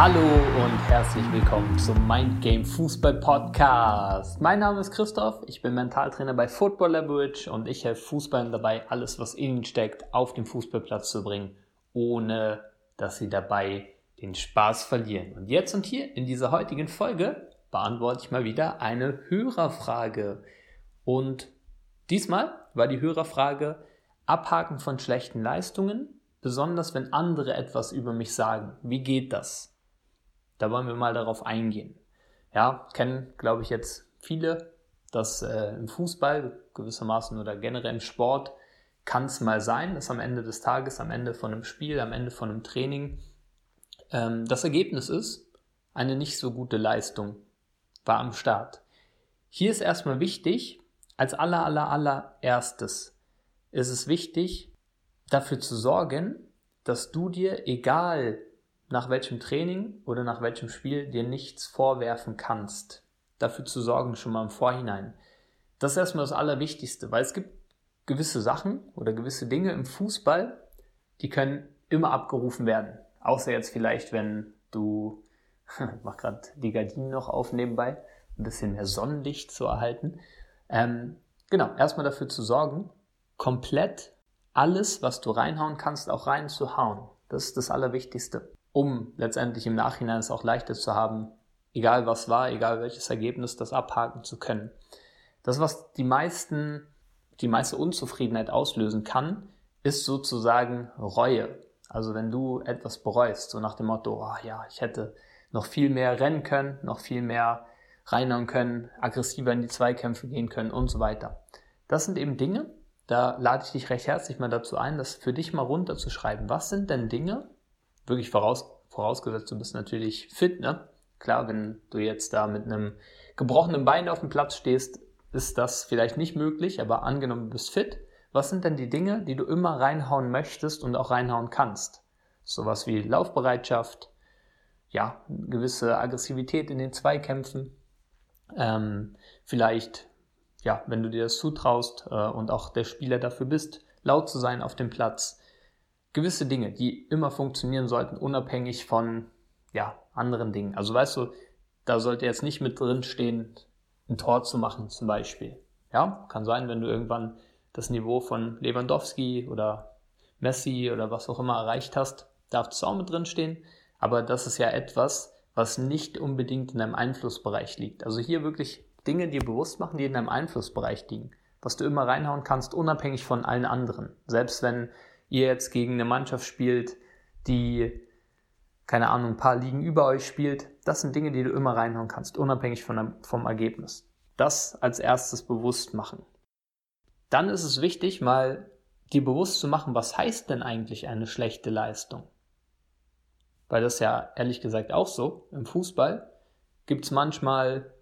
Hallo und herzlich willkommen zum Mind Game Fußball Podcast. Mein Name ist Christoph, ich bin Mentaltrainer bei Football Leverage und ich helfe Fußballern dabei, alles, was in ihnen steckt, auf den Fußballplatz zu bringen, ohne dass sie dabei den Spaß verlieren. Und jetzt und hier in dieser heutigen Folge beantworte ich mal wieder eine Hörerfrage. Und diesmal war die Hörerfrage Abhaken von schlechten Leistungen, besonders wenn andere etwas über mich sagen. Wie geht das? Da wollen wir mal darauf eingehen. Ja, kennen, glaube ich, jetzt viele, dass äh, im Fußball gewissermaßen oder generell im Sport kann es mal sein, dass am Ende des Tages, am Ende von einem Spiel, am Ende von einem Training ähm, das Ergebnis ist, eine nicht so gute Leistung war am Start. Hier ist erstmal wichtig, als aller, aller, allererstes ist es wichtig, dafür zu sorgen, dass du dir, egal nach welchem Training oder nach welchem Spiel dir nichts vorwerfen kannst. Dafür zu sorgen schon mal im Vorhinein. Das ist erstmal das Allerwichtigste, weil es gibt gewisse Sachen oder gewisse Dinge im Fußball, die können immer abgerufen werden. Außer jetzt vielleicht, wenn du, ich mach gerade die Gardinen noch auf nebenbei, ein bisschen mehr Sonnenlicht zu erhalten. Ähm, genau, erstmal dafür zu sorgen, komplett alles, was du reinhauen kannst, auch reinzuhauen. Das ist das Allerwichtigste um letztendlich im Nachhinein es auch leichter zu haben, egal was war, egal welches Ergebnis, das abhaken zu können. Das, was die meisten, die meiste Unzufriedenheit auslösen kann, ist sozusagen Reue. Also wenn du etwas bereust, so nach dem Motto, oh ja, ich hätte noch viel mehr rennen können, noch viel mehr reinhauen können, aggressiver in die Zweikämpfe gehen können und so weiter. Das sind eben Dinge, da lade ich dich recht herzlich mal dazu ein, das für dich mal runterzuschreiben. Was sind denn Dinge, wirklich voraus, vorausgesetzt, du bist natürlich fit, ne? Klar, wenn du jetzt da mit einem gebrochenen Bein auf dem Platz stehst, ist das vielleicht nicht möglich, aber angenommen, du bist fit, was sind denn die Dinge, die du immer reinhauen möchtest und auch reinhauen kannst? Sowas wie Laufbereitschaft, ja, gewisse Aggressivität in den Zweikämpfen, ähm, vielleicht, ja, wenn du dir das zutraust äh, und auch der Spieler dafür bist, laut zu sein auf dem Platz, gewisse Dinge, die immer funktionieren sollten, unabhängig von ja, anderen Dingen. Also weißt du, da sollte jetzt nicht mit drin stehen, ein Tor zu machen zum Beispiel. Ja, kann sein, wenn du irgendwann das Niveau von Lewandowski oder Messi oder was auch immer erreicht hast, darf das auch mit drin stehen. Aber das ist ja etwas, was nicht unbedingt in deinem Einflussbereich liegt. Also hier wirklich Dinge dir bewusst machen, die in deinem Einflussbereich liegen. Was du immer reinhauen kannst, unabhängig von allen anderen. Selbst wenn ihr jetzt gegen eine Mannschaft spielt, die, keine Ahnung, ein paar Ligen über euch spielt, das sind Dinge, die du immer reinhauen kannst, unabhängig von, vom Ergebnis. Das als erstes bewusst machen. Dann ist es wichtig, mal dir bewusst zu machen, was heißt denn eigentlich eine schlechte Leistung? Weil das ja ehrlich gesagt auch so. Im Fußball gibt es manchmal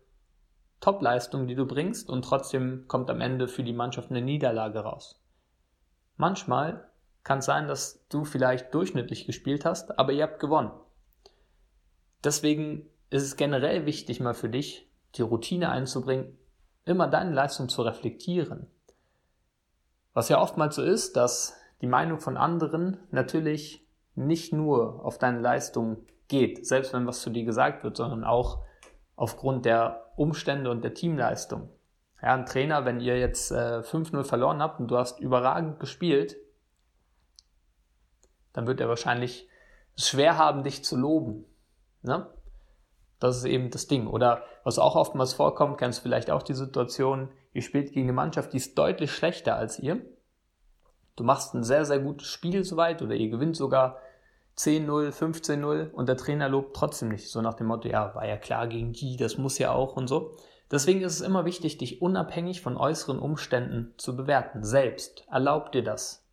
Top-Leistungen, die du bringst und trotzdem kommt am Ende für die Mannschaft eine Niederlage raus. Manchmal kann es sein, dass du vielleicht durchschnittlich gespielt hast, aber ihr habt gewonnen. Deswegen ist es generell wichtig, mal für dich die Routine einzubringen, immer deine Leistung zu reflektieren. Was ja oftmals so ist, dass die Meinung von anderen natürlich nicht nur auf deine Leistung geht, selbst wenn was zu dir gesagt wird, sondern auch aufgrund der Umstände und der Teamleistung. Ja, ein Trainer, wenn ihr jetzt äh, 5-0 verloren habt und du hast überragend gespielt, dann wird er wahrscheinlich schwer haben, dich zu loben. Ne? Das ist eben das Ding. Oder was auch oftmals vorkommt, kennst du vielleicht auch die Situation, ihr spielt gegen eine Mannschaft, die ist deutlich schlechter als ihr. Du machst ein sehr, sehr gutes Spiel soweit oder ihr gewinnt sogar 10-0, 15-0 und der Trainer lobt trotzdem nicht. So nach dem Motto, ja, war ja klar gegen die, das muss ja auch und so. Deswegen ist es immer wichtig, dich unabhängig von äußeren Umständen zu bewerten. Selbst. Erlaub dir das.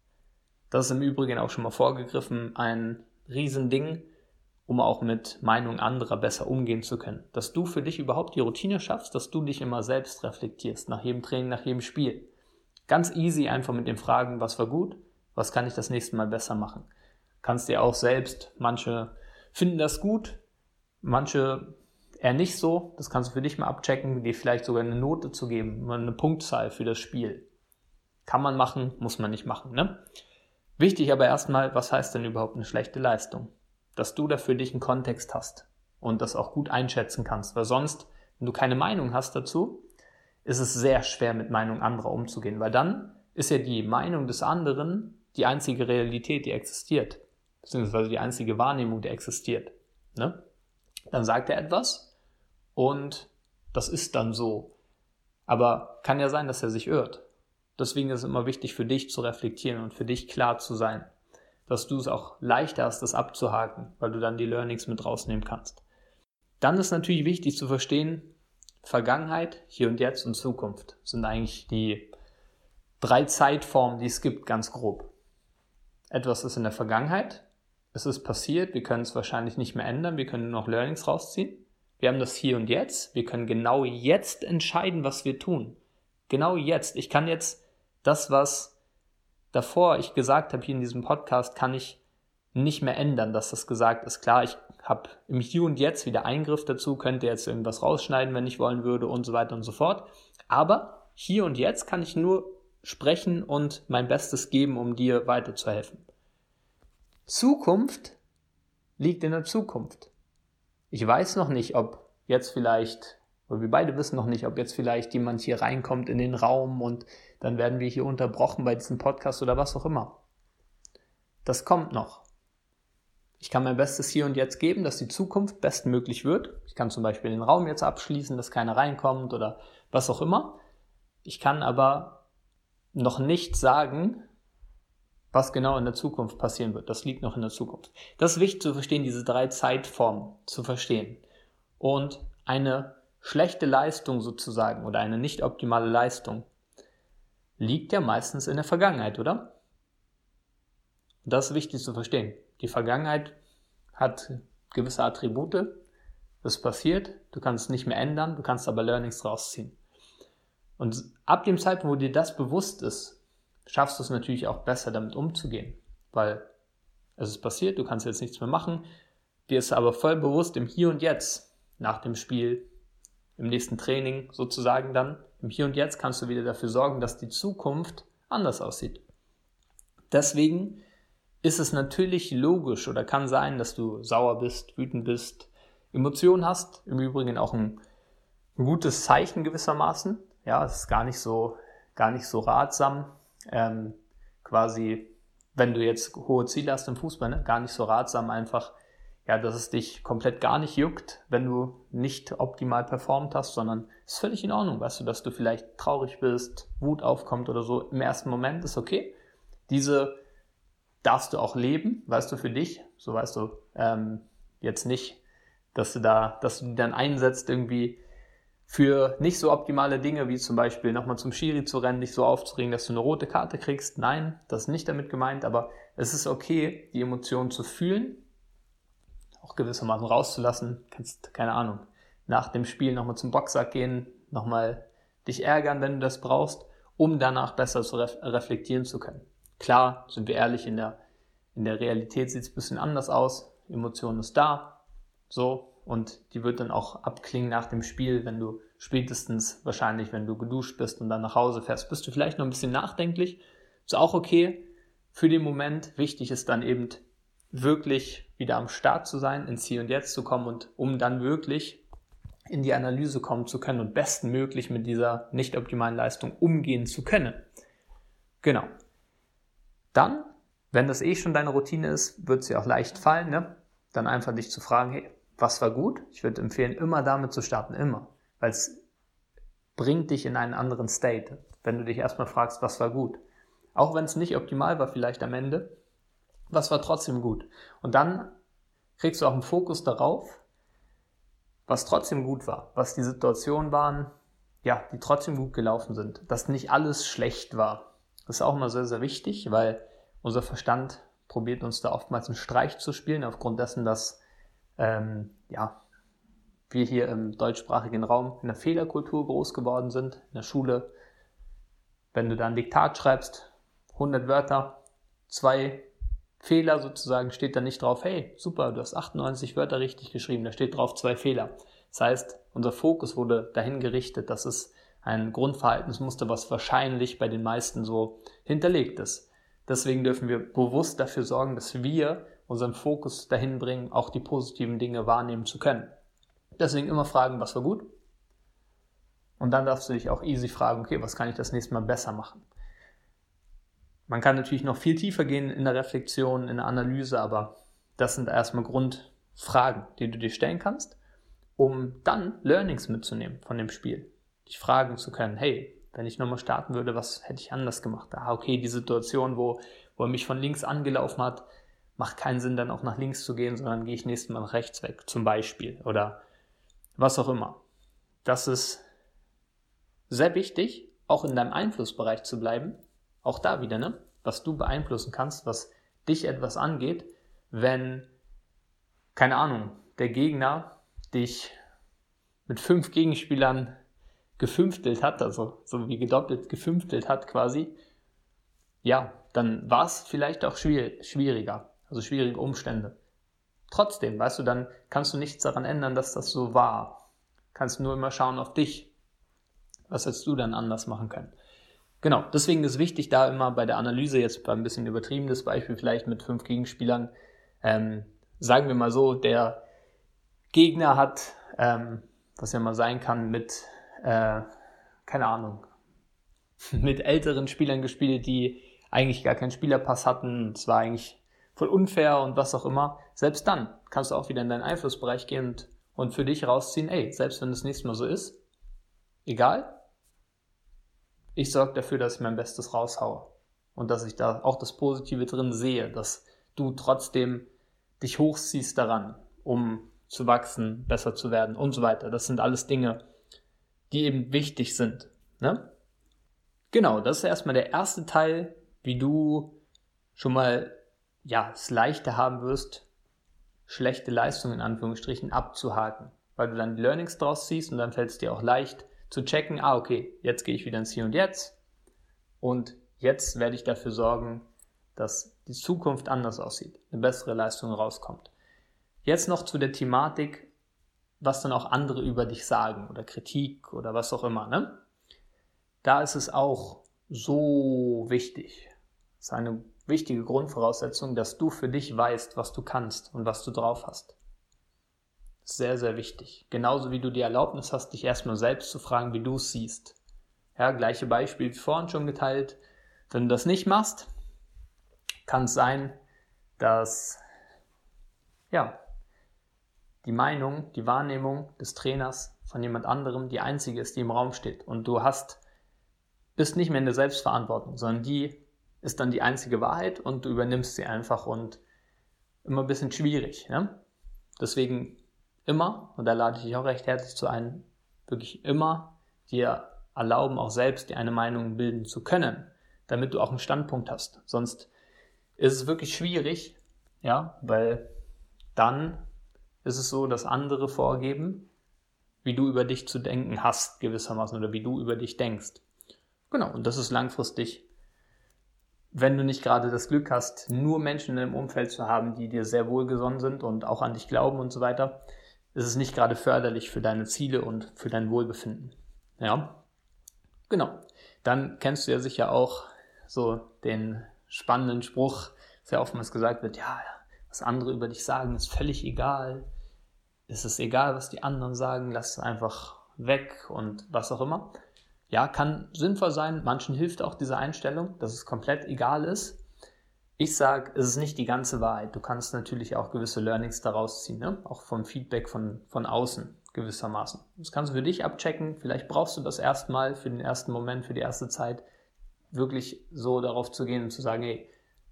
Das ist im Übrigen auch schon mal vorgegriffen ein Riesending, um auch mit Meinungen anderer besser umgehen zu können. Dass du für dich überhaupt die Routine schaffst, dass du dich immer selbst reflektierst, nach jedem Training, nach jedem Spiel. Ganz easy einfach mit den Fragen, was war gut, was kann ich das nächste Mal besser machen. Kannst dir auch selbst, manche finden das gut, manche eher nicht so. Das kannst du für dich mal abchecken, dir vielleicht sogar eine Note zu geben, eine Punktzahl für das Spiel. Kann man machen, muss man nicht machen. Ne? Wichtig aber erstmal, was heißt denn überhaupt eine schlechte Leistung? dass du da für dich einen Kontext hast und das auch gut einschätzen kannst, weil sonst, wenn du keine Meinung hast dazu, ist es sehr schwer mit Meinung anderer umzugehen, weil dann ist ja die Meinung des anderen die einzige Realität, die existiert, beziehungsweise die einzige Wahrnehmung, die existiert. Ne? Dann sagt er etwas und das ist dann so. Aber kann ja sein, dass er sich irrt. Deswegen ist es immer wichtig für dich zu reflektieren und für dich klar zu sein, dass du es auch leichter hast, das abzuhaken, weil du dann die Learnings mit rausnehmen kannst. Dann ist natürlich wichtig zu verstehen, Vergangenheit, Hier und Jetzt und Zukunft sind eigentlich die drei Zeitformen, die es gibt, ganz grob. Etwas ist in der Vergangenheit, es ist passiert, wir können es wahrscheinlich nicht mehr ändern, wir können nur noch Learnings rausziehen. Wir haben das Hier und Jetzt, wir können genau jetzt entscheiden, was wir tun. Genau jetzt. Ich kann jetzt das, was davor ich gesagt habe hier in diesem Podcast, kann ich nicht mehr ändern, dass das gesagt ist. Klar, ich habe im Hier und Jetzt wieder Eingriff dazu, könnte jetzt irgendwas rausschneiden, wenn ich wollen würde und so weiter und so fort. Aber hier und jetzt kann ich nur sprechen und mein Bestes geben, um dir weiterzuhelfen. Zukunft liegt in der Zukunft. Ich weiß noch nicht, ob jetzt vielleicht, oder wir beide wissen noch nicht, ob jetzt vielleicht jemand hier reinkommt in den Raum und dann werden wir hier unterbrochen bei diesem Podcast oder was auch immer. Das kommt noch. Ich kann mein Bestes hier und jetzt geben, dass die Zukunft bestmöglich wird. Ich kann zum Beispiel den Raum jetzt abschließen, dass keiner reinkommt oder was auch immer. Ich kann aber noch nicht sagen, was genau in der Zukunft passieren wird. Das liegt noch in der Zukunft. Das ist wichtig zu verstehen, diese drei Zeitformen zu verstehen. Und eine schlechte Leistung sozusagen oder eine nicht optimale Leistung liegt ja meistens in der Vergangenheit, oder? Das ist wichtig zu verstehen. Die Vergangenheit hat gewisse Attribute. Das passiert. Du kannst es nicht mehr ändern. Du kannst aber Learnings rausziehen. Und ab dem Zeitpunkt, wo dir das bewusst ist, schaffst du es natürlich auch besser damit umzugehen. Weil es ist passiert, du kannst jetzt nichts mehr machen. Dir ist aber voll bewusst im Hier und Jetzt, nach dem Spiel, im nächsten Training sozusagen dann, im Hier und Jetzt kannst du wieder dafür sorgen, dass die Zukunft anders aussieht. Deswegen ist es natürlich logisch oder kann sein, dass du sauer bist, wütend bist, Emotionen hast. Im Übrigen auch ein, gutes Zeichen gewissermaßen. Ja, es ist gar nicht so, gar nicht so ratsam. Ähm, quasi, wenn du jetzt hohe Ziele hast im Fußball, ne, gar nicht so ratsam einfach, ja, dass es dich komplett gar nicht juckt, wenn du nicht optimal performt hast, sondern ist völlig in Ordnung, weißt du, dass du vielleicht traurig bist, Wut aufkommt oder so. Im ersten Moment ist okay. Diese darfst du auch leben, weißt du, für dich. So weißt du ähm, jetzt nicht, dass du da, dass du die dann einsetzt irgendwie für nicht so optimale Dinge, wie zum Beispiel nochmal zum Schiri zu rennen, dich so aufzuregen, dass du eine rote Karte kriegst. Nein, das ist nicht damit gemeint, aber es ist okay, die Emotionen zu fühlen, auch gewissermaßen rauszulassen. Kannst, keine Ahnung, nach dem Spiel nochmal zum Boxsack gehen, nochmal dich ärgern, wenn du das brauchst, um danach besser zu ref reflektieren zu können. Klar, sind wir ehrlich, in der, in der Realität sieht es ein bisschen anders aus. Emotion ist da, so, und die wird dann auch abklingen nach dem Spiel, wenn du spätestens wahrscheinlich, wenn du geduscht bist und dann nach Hause fährst, bist du vielleicht noch ein bisschen nachdenklich. Ist auch okay für den Moment. Wichtig ist dann eben wirklich wieder am Start zu sein, ins Hier und Jetzt zu kommen und um dann wirklich in die Analyse kommen zu können und bestmöglich mit dieser nicht optimalen Leistung umgehen zu können. Genau. Dann, wenn das eh schon deine Routine ist, wird dir auch leicht fallen, ne? dann einfach dich zu fragen, hey, was war gut? Ich würde empfehlen, immer damit zu starten, immer, weil es bringt dich in einen anderen State, wenn du dich erstmal fragst, was war gut. Auch wenn es nicht optimal war vielleicht am Ende, was war trotzdem gut? Und dann kriegst du auch einen Fokus darauf, was trotzdem gut war, was die Situationen waren, ja, die trotzdem gut gelaufen sind, dass nicht alles schlecht war. Das ist auch immer sehr, sehr wichtig, weil unser Verstand probiert uns da oftmals einen Streich zu spielen, aufgrund dessen, dass ähm, ja, wir hier im deutschsprachigen Raum in der Fehlerkultur groß geworden sind, in der Schule. Wenn du da ein Diktat schreibst, 100 Wörter, zwei Fehler sozusagen, steht da nicht drauf, hey, super, du hast 98 Wörter richtig geschrieben, da steht drauf zwei Fehler. Das heißt, unser Fokus wurde dahin gerichtet, dass es ein Grundverhaltensmuster, was wahrscheinlich bei den meisten so hinterlegt ist. Deswegen dürfen wir bewusst dafür sorgen, dass wir unseren Fokus dahin bringen, auch die positiven Dinge wahrnehmen zu können. Deswegen immer fragen, was war gut. Und dann darfst du dich auch easy fragen, okay, was kann ich das nächste Mal besser machen? Man kann natürlich noch viel tiefer gehen in der Reflexion, in der Analyse, aber das sind erstmal Grundfragen, die du dir stellen kannst, um dann Learnings mitzunehmen von dem Spiel. Dich fragen zu können, hey, wenn ich nochmal starten würde, was hätte ich anders gemacht? Ah, okay, die Situation, wo, wo er mich von links angelaufen hat, macht keinen Sinn, dann auch nach links zu gehen, sondern gehe ich nächstes Mal nach rechts weg, zum Beispiel. Oder was auch immer. Das ist sehr wichtig, auch in deinem Einflussbereich zu bleiben. Auch da wieder, ne? Was du beeinflussen kannst, was dich etwas angeht, wenn, keine Ahnung, der Gegner dich mit fünf Gegenspielern gefünftelt hat, also so wie gedoppelt gefünftelt hat quasi, ja, dann war es vielleicht auch schwieriger, also schwierige Umstände. Trotzdem, weißt du, dann kannst du nichts daran ändern, dass das so war. Kannst nur immer schauen auf dich. Was hättest du dann anders machen können? Genau, deswegen ist wichtig, da immer bei der Analyse, jetzt ein bisschen übertriebenes Beispiel, vielleicht mit fünf Gegenspielern, ähm, sagen wir mal so, der Gegner hat, ähm, was ja mal sein kann, mit, äh, keine Ahnung, mit älteren Spielern gespielt, die eigentlich gar keinen Spielerpass hatten. Es war eigentlich voll unfair und was auch immer. Selbst dann kannst du auch wieder in deinen Einflussbereich gehen und, und für dich rausziehen, ey, selbst wenn das nächste Mal so ist, egal, ich sorge dafür, dass ich mein Bestes raushaue und dass ich da auch das Positive drin sehe, dass du trotzdem dich hochziehst daran, um zu wachsen, besser zu werden und so weiter. Das sind alles Dinge, die eben wichtig sind. Ne? Genau, das ist erstmal der erste Teil, wie du schon mal ja, es leichter haben wirst, schlechte Leistungen in Anführungsstrichen abzuhaken, weil du dann die Learnings draus ziehst und dann fällt es dir auch leicht zu checken, ah okay, jetzt gehe ich wieder ins Hier und Jetzt und jetzt werde ich dafür sorgen, dass die Zukunft anders aussieht, eine bessere Leistung rauskommt. Jetzt noch zu der Thematik, was dann auch andere über dich sagen oder Kritik oder was auch immer. Ne? Da ist es auch so wichtig. Das ist eine wichtige Grundvoraussetzung, dass du für dich weißt, was du kannst und was du drauf hast. Sehr, sehr wichtig. Genauso wie du die Erlaubnis hast, dich erstmal selbst zu fragen, wie du es siehst. Ja, gleiche Beispiel wie vorhin schon geteilt. Wenn du das nicht machst, kann es sein, dass ja, die Meinung, die Wahrnehmung des Trainers von jemand anderem die einzige ist, die im Raum steht. Und du hast, bist nicht mehr in der Selbstverantwortung, sondern die ist dann die einzige Wahrheit und du übernimmst sie einfach und immer ein bisschen schwierig. Ne? Deswegen immer, und da lade ich dich auch recht herzlich zu ein, wirklich immer dir erlauben, auch selbst dir eine Meinung bilden zu können, damit du auch einen Standpunkt hast. Sonst ist es wirklich schwierig, ja, weil dann ist es so, dass andere vorgeben, wie du über dich zu denken hast, gewissermaßen, oder wie du über dich denkst. Genau, und das ist langfristig, wenn du nicht gerade das Glück hast, nur Menschen in deinem Umfeld zu haben, die dir sehr wohlgesonnen sind und auch an dich glauben und so weiter, ist es nicht gerade förderlich für deine Ziele und für dein Wohlbefinden. Ja, genau. Dann kennst du ja sicher auch so den spannenden Spruch, sehr oftmals gesagt wird, ja, was andere über dich sagen, ist völlig egal. Es ist egal, was die anderen sagen, lass es einfach weg und was auch immer. Ja, kann sinnvoll sein. Manchen hilft auch diese Einstellung, dass es komplett egal ist. Ich sage, es ist nicht die ganze Wahrheit. Du kannst natürlich auch gewisse Learnings daraus ziehen, ne? auch vom Feedback von, von außen gewissermaßen. Das kannst du für dich abchecken. Vielleicht brauchst du das erstmal für den ersten Moment, für die erste Zeit, wirklich so darauf zu gehen und zu sagen, hey,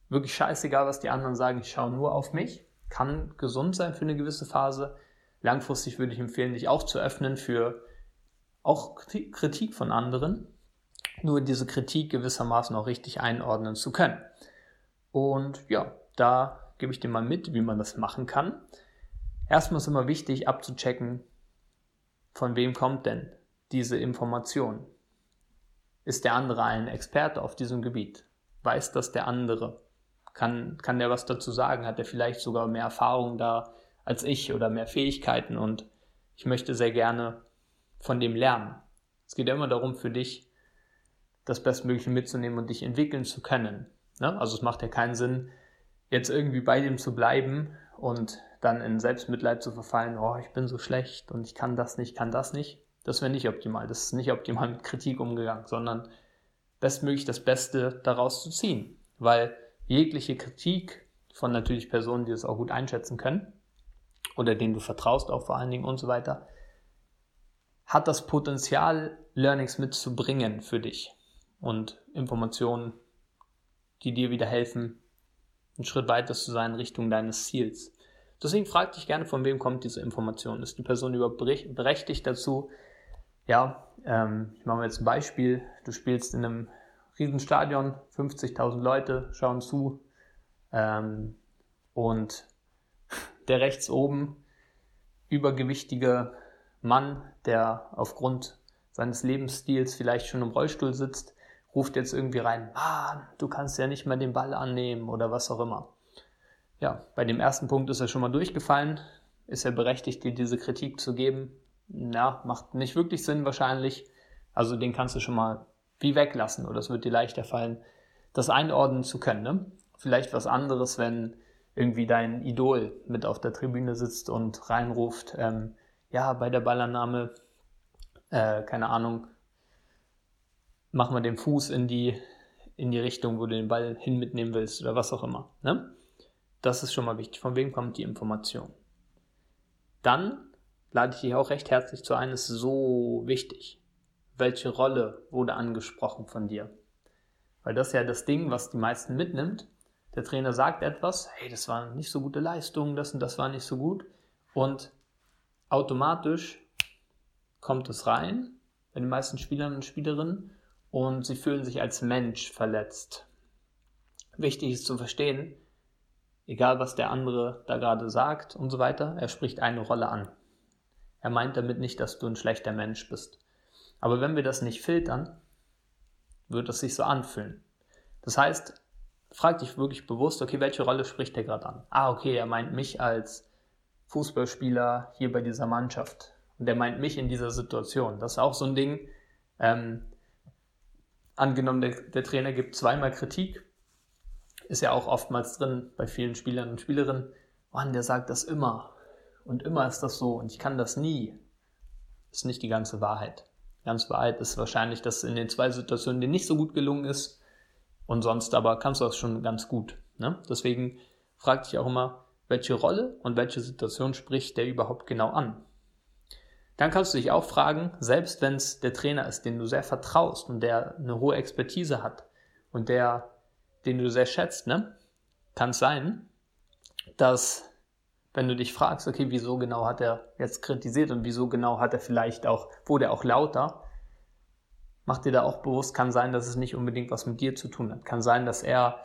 wirklich scheißegal, was die anderen sagen, ich schaue nur auf mich. Kann gesund sein für eine gewisse Phase. Langfristig würde ich empfehlen, dich auch zu öffnen für auch Kritik von anderen, nur diese Kritik gewissermaßen auch richtig einordnen zu können. Und ja, da gebe ich dir mal mit, wie man das machen kann. Erstmal ist immer wichtig abzuchecken, von wem kommt denn diese Information? Ist der andere ein Experte auf diesem Gebiet? Weiß das der andere? Kann, kann der was dazu sagen? Hat er vielleicht sogar mehr Erfahrung da als ich oder mehr Fähigkeiten? Und ich möchte sehr gerne von dem lernen. Es geht ja immer darum, für dich das Bestmögliche mitzunehmen und dich entwickeln zu können. Ne? Also es macht ja keinen Sinn, jetzt irgendwie bei dem zu bleiben und dann in Selbstmitleid zu verfallen, oh, ich bin so schlecht und ich kann das nicht, kann das nicht, das wäre nicht optimal. Das ist nicht optimal mit Kritik umgegangen, sondern bestmöglich das Beste daraus zu ziehen. Weil jegliche Kritik von natürlich Personen, die das auch gut einschätzen können oder denen du vertraust auch vor allen Dingen und so weiter, hat das Potenzial, Learnings mitzubringen für dich und Informationen, die dir wieder helfen, einen Schritt weiter zu sein in Richtung deines Ziels. Deswegen frag dich gerne, von wem kommt diese Information. Ist die Person überhaupt berechtigt dazu? Ja, ähm, ich mache mal jetzt ein Beispiel. Du spielst in einem Riesenstadion, 50.000 Leute schauen zu ähm, und der rechts oben übergewichtige Mann, der aufgrund seines Lebensstils vielleicht schon im Rollstuhl sitzt, ruft jetzt irgendwie rein, Mann, du kannst ja nicht mehr den Ball annehmen oder was auch immer. Ja, bei dem ersten Punkt ist er schon mal durchgefallen. Ist er berechtigt, dir diese Kritik zu geben? Ja, macht nicht wirklich Sinn wahrscheinlich. Also den kannst du schon mal wie weglassen oder es wird dir leichter fallen, das einordnen zu können. Ne? Vielleicht was anderes, wenn irgendwie dein Idol mit auf der Tribüne sitzt und reinruft, ähm, ja, bei der Ballannahme, äh, keine Ahnung, machen wir den Fuß in die, in die Richtung, wo du den Ball hin mitnehmen willst oder was auch immer. Ne? Das ist schon mal wichtig. Von wem kommt die Information? Dann lade ich dich auch recht herzlich zu ein, ist so wichtig. Welche Rolle wurde angesprochen von dir? Weil das ist ja das Ding, was die meisten mitnimmt. Der Trainer sagt etwas, hey, das war nicht so gute Leistung, das und das war nicht so gut. Und automatisch kommt es rein bei den meisten Spielern und Spielerinnen und sie fühlen sich als Mensch verletzt. Wichtig ist zu verstehen, egal was der andere da gerade sagt und so weiter, er spricht eine Rolle an. Er meint damit nicht, dass du ein schlechter Mensch bist. Aber wenn wir das nicht filtern, wird es sich so anfühlen. Das heißt, frag dich wirklich bewusst, okay, welche Rolle spricht er gerade an? Ah, okay, er meint mich als Fußballspieler hier bei dieser Mannschaft. Und er meint mich in dieser Situation. Das ist auch so ein Ding. Ähm, angenommen, der, der Trainer gibt zweimal Kritik, ist ja auch oftmals drin bei vielen Spielern und Spielerinnen. Mann, der sagt das immer. Und immer ist das so und ich kann das nie. Ist nicht die ganze Wahrheit. Die ganze Wahrheit ist wahrscheinlich, dass in den zwei Situationen dir nicht so gut gelungen ist und sonst aber kannst du das schon ganz gut. Ne? Deswegen frag dich auch immer, welche Rolle und welche Situation spricht der überhaupt genau an. Dann kannst du dich auch fragen, selbst wenn es der Trainer ist, den du sehr vertraust und der eine hohe Expertise hat und der, den du sehr schätzt, ne? kann es sein, dass wenn du dich fragst, okay, wieso genau hat er jetzt kritisiert und wieso genau hat er vielleicht auch, wurde er auch lauter, mach dir da auch bewusst, kann sein, dass es nicht unbedingt was mit dir zu tun hat. Kann sein, dass er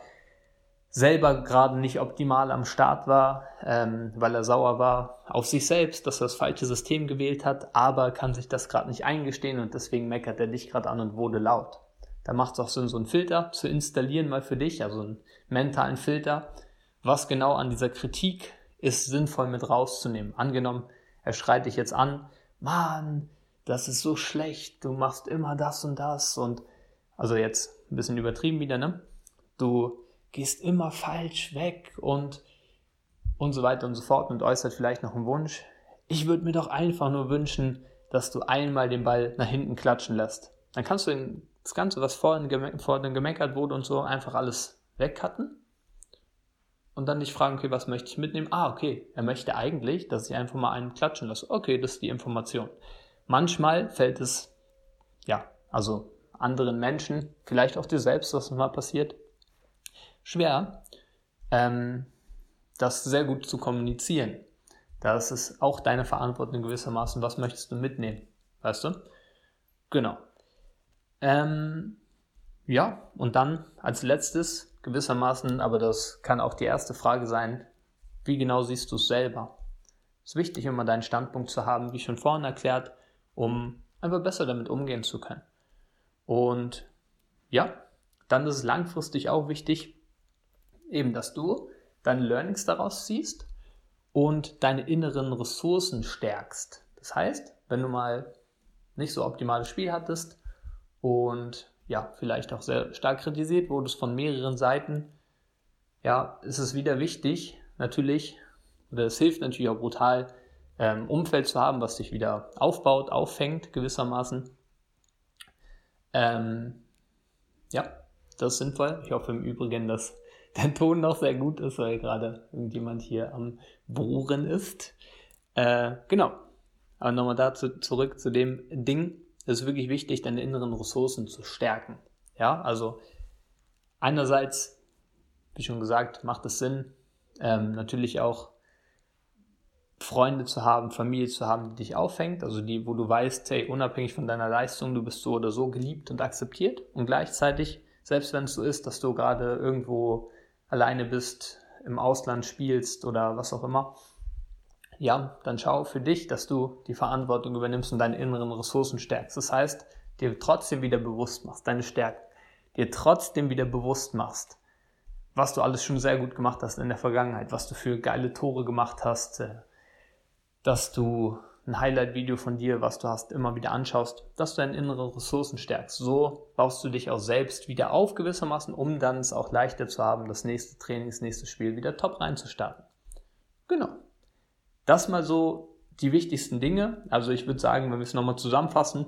selber gerade nicht optimal am Start war, ähm, weil er sauer war auf sich selbst, dass er das falsche System gewählt hat, aber kann sich das gerade nicht eingestehen und deswegen meckert er dich gerade an und wurde laut. Da macht es auch Sinn, so einen Filter zu installieren mal für dich, also einen mentalen Filter, was genau an dieser Kritik ist sinnvoll mit rauszunehmen. Angenommen, er schreit dich jetzt an, Mann, das ist so schlecht, du machst immer das und das und also jetzt ein bisschen übertrieben wieder, ne? Du gehst immer falsch weg und und so weiter und so fort und äußert vielleicht noch einen Wunsch. Ich würde mir doch einfach nur wünschen, dass du einmal den Ball nach hinten klatschen lässt. Dann kannst du das Ganze, was vorhin, vorhin gemeckert wurde und so, einfach alles wegcutten und dann dich fragen, okay, was möchte ich mitnehmen? Ah, okay, er möchte eigentlich, dass ich einfach mal einen klatschen lasse. Okay, das ist die Information. Manchmal fällt es, ja, also anderen Menschen, vielleicht auch dir selbst, was mal passiert, schwer, ähm, das sehr gut zu kommunizieren. Das ist auch deine Verantwortung gewissermaßen. Was möchtest du mitnehmen? Weißt du? Genau. Ähm, ja, und dann als letztes gewissermaßen, aber das kann auch die erste Frage sein, wie genau siehst du es selber? Es ist wichtig, immer deinen Standpunkt zu haben, wie schon vorhin erklärt, um einfach besser damit umgehen zu können. Und ja, dann ist es langfristig auch wichtig, eben, dass du deine Learnings daraus ziehst und deine inneren Ressourcen stärkst. Das heißt, wenn du mal nicht so optimales Spiel hattest und ja, vielleicht auch sehr stark kritisiert, wurdest von mehreren Seiten, ja, ist es wieder wichtig, natürlich, oder es hilft natürlich auch brutal, ähm, Umfeld zu haben, was dich wieder aufbaut, auffängt gewissermaßen. Ähm, ja, das ist sinnvoll. Ich hoffe im Übrigen, dass der Ton noch sehr gut ist, weil gerade irgendjemand hier am Bohren ist. Äh, genau. Aber nochmal dazu zurück zu dem Ding. Es ist wirklich wichtig, deine inneren Ressourcen zu stärken. Ja, also einerseits, wie schon gesagt, macht es Sinn, ähm, natürlich auch Freunde zu haben, Familie zu haben, die dich auffängt, also die, wo du weißt, hey, unabhängig von deiner Leistung, du bist so oder so geliebt und akzeptiert und gleichzeitig, selbst wenn es so ist, dass du gerade irgendwo alleine bist, im Ausland spielst oder was auch immer, ja, dann schau für dich, dass du die Verantwortung übernimmst und deine inneren Ressourcen stärkst. Das heißt, dir trotzdem wieder bewusst machst, deine Stärken, dir trotzdem wieder bewusst machst, was du alles schon sehr gut gemacht hast in der Vergangenheit, was du für geile Tore gemacht hast, äh, dass du ein Highlight-Video von dir, was du hast, immer wieder anschaust, dass du deine inneren Ressourcen stärkst. So baust du dich auch selbst wieder auf gewissermaßen, um dann es auch leichter zu haben, das nächste Training, das nächste Spiel wieder top reinzustarten. Genau. Das mal so die wichtigsten Dinge. Also ich würde sagen, wenn wir es nochmal zusammenfassen,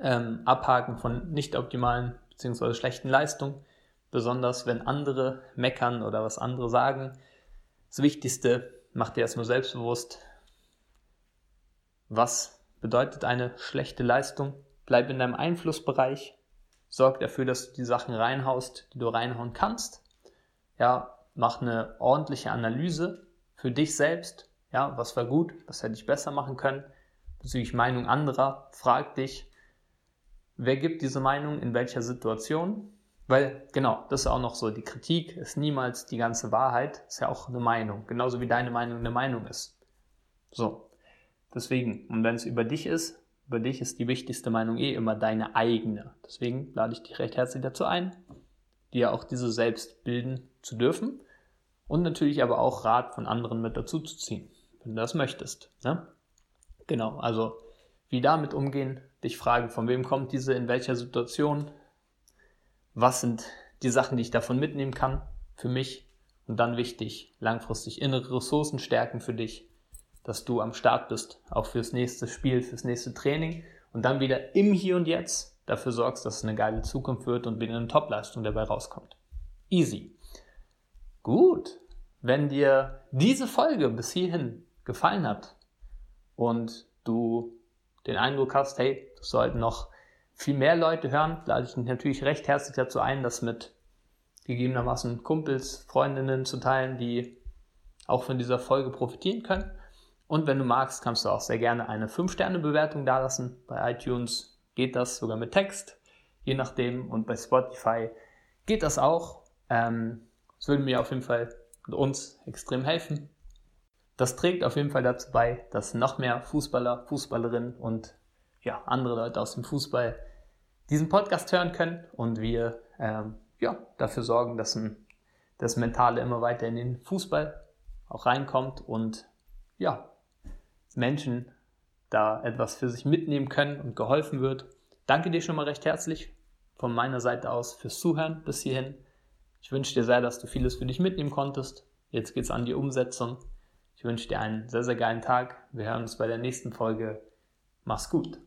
ähm, abhaken von nicht optimalen bzw. schlechten Leistungen, besonders wenn andere meckern oder was andere sagen. Das Wichtigste, mach dir erstmal selbstbewusst, was bedeutet eine schlechte Leistung? Bleib in deinem Einflussbereich. Sorg dafür, dass du die Sachen reinhaust, die du reinhauen kannst. Ja, mach eine ordentliche Analyse für dich selbst. Ja, was war gut? Was hätte ich besser machen können? Bezüglich Meinung anderer, frag dich, wer gibt diese Meinung in welcher Situation? Weil, genau, das ist auch noch so, die Kritik ist niemals die ganze Wahrheit, ist ja auch eine Meinung, genauso wie deine Meinung eine Meinung ist. So, Deswegen, und wenn es über dich ist, über dich ist die wichtigste Meinung eh immer deine eigene. Deswegen lade ich dich recht herzlich dazu ein, dir auch diese selbst bilden zu dürfen und natürlich aber auch Rat von anderen mit dazu zu ziehen, wenn du das möchtest. Ne? Genau, also wie damit umgehen, dich fragen, von wem kommt diese, in welcher Situation, was sind die Sachen, die ich davon mitnehmen kann für mich und dann wichtig, langfristig innere Ressourcen stärken für dich dass du am Start bist, auch fürs nächste Spiel, fürs nächste Training und dann wieder im Hier und Jetzt dafür sorgst, dass es eine geile Zukunft wird und wieder eine Topleistung dabei rauskommt. Easy. Gut. Wenn dir diese Folge bis hierhin gefallen hat und du den Eindruck hast, hey, das sollten noch viel mehr Leute hören, lade ich dich natürlich recht herzlich dazu ein, das mit gegebenermaßen Kumpels, Freundinnen zu teilen, die auch von dieser Folge profitieren können. Und wenn du magst, kannst du auch sehr gerne eine 5-Sterne-Bewertung dalassen. Bei iTunes geht das sogar mit Text, je nachdem. Und bei Spotify geht das auch. Ähm, das würde mir auf jeden Fall uns extrem helfen. Das trägt auf jeden Fall dazu bei, dass noch mehr Fußballer, Fußballerinnen und ja, andere Leute aus dem Fußball diesen Podcast hören können und wir ähm, ja, dafür sorgen, dass ein, das Mentale immer weiter in den Fußball auch reinkommt und ja, Menschen da etwas für sich mitnehmen können und geholfen wird. Danke dir schon mal recht herzlich von meiner Seite aus fürs Zuhören bis hierhin. Ich wünsche dir sehr, dass du vieles für dich mitnehmen konntest. Jetzt geht's an die Umsetzung. Ich wünsche dir einen sehr, sehr geilen Tag. Wir hören uns bei der nächsten Folge. Mach's gut.